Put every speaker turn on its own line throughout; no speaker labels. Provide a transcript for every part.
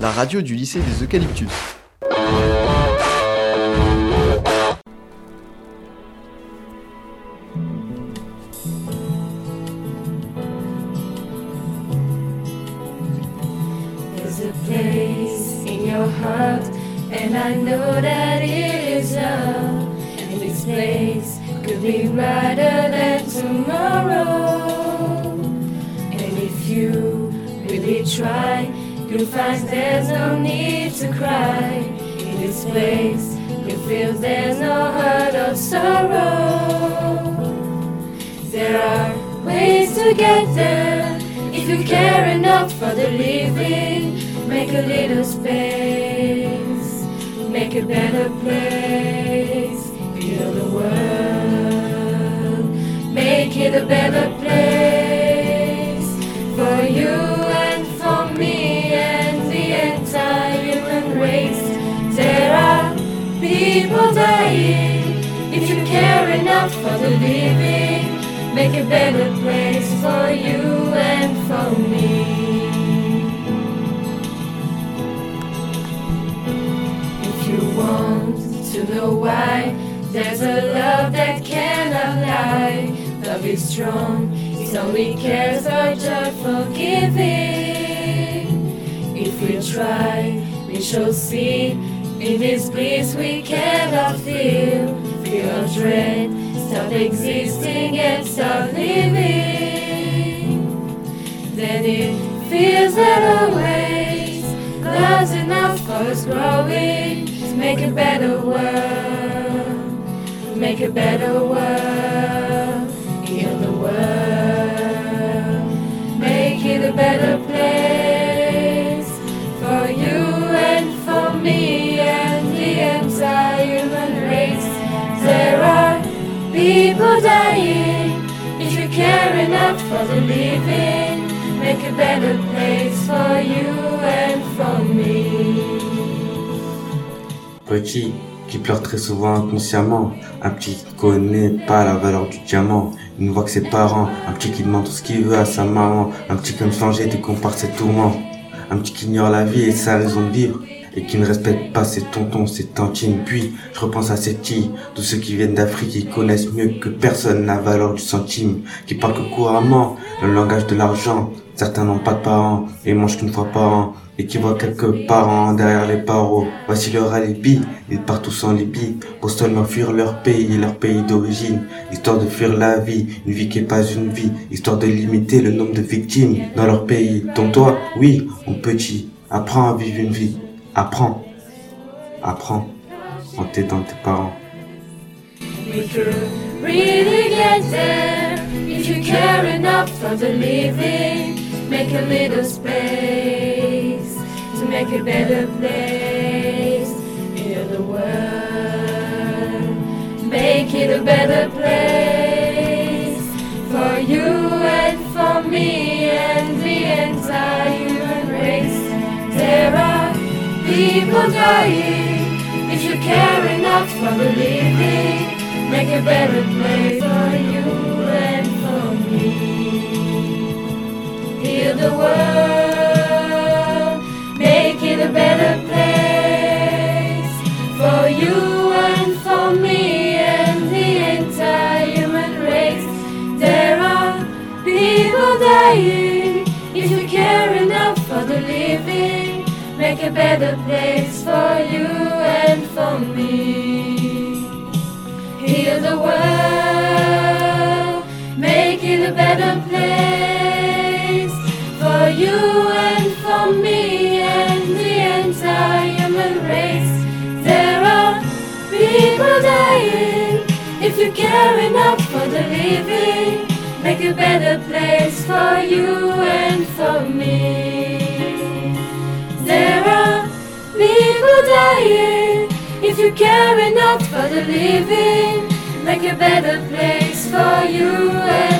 la radio du lycée des Eucalyptus.
There's a place in your heart And I know that it is love. And this place could be brighter than tomorrow. And if you really try, You'll find there's no need to cry in this place. You feel there's no hurt or sorrow. There are ways to get there if you care enough for the living. Make a little space, make a better place. Heal the world, make it a better place. out for the living, make a better place for you and for me. If you want to know why, there's a love that cannot lie. Love is strong, it only cares about joyful giving. If we try, we shall see. In this bliss we cannot feel, feel dread it's existing, and not living. Then it feels that always close enough for us growing to make a better world, make a better world.
Petit qui pleure très souvent inconsciemment, un petit qui connaît pas la valeur du diamant, il ne voit que ses parents, un petit qui demande tout ce qu'il veut à sa maman, un petit qui aime changer dès qu'on tout ses tourments, un petit qui ignore la vie et sa raison de vivre, et qui ne respectent pas ses tontons, ses tantines. Puis, je repense à ces filles, tous ceux qui viennent d'Afrique qui connaissent mieux que personne la valeur du centime, qui parlent que couramment le langage de l'argent. Certains n'ont pas de parents et mangent qu'une fois par an et qui voient quelques parents derrière les parois, Voici leur alibi, ils partent tous en Libye pour seulement fuir leur pays et leur pays d'origine, histoire de fuir la vie, une vie qui n'est pas une vie, histoire de limiter le nombre de victimes dans leur pays. Donc toi, oui, mon petit, apprends à vivre une vie Apprends. Apprends en t'aidant tes parents.
We could really get there if you care enough for the living. Make a little space to make a better place in the world. Make it a better place for you and for me. people dying. If you care enough for the living, make a better place for you and for me. Heal the world, make it a better place for you and for me and the entire human race. There are people dying. If you care enough for the living, make a better a better place for you and for me and the entire human race. There are people dying. If you care enough for the living, make a better place for you and for me. There are people dying. If you care enough for the living, make a better place for you and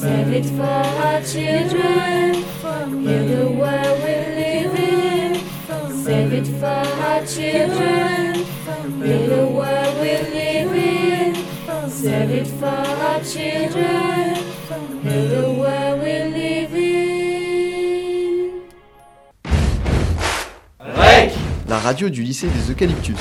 Save it for our children. Heal the world we live in. Save it for our children. Heal the world we live in. Save it for our children. Heal the world we live in.
REC La radio du lycée des Eucalyptus.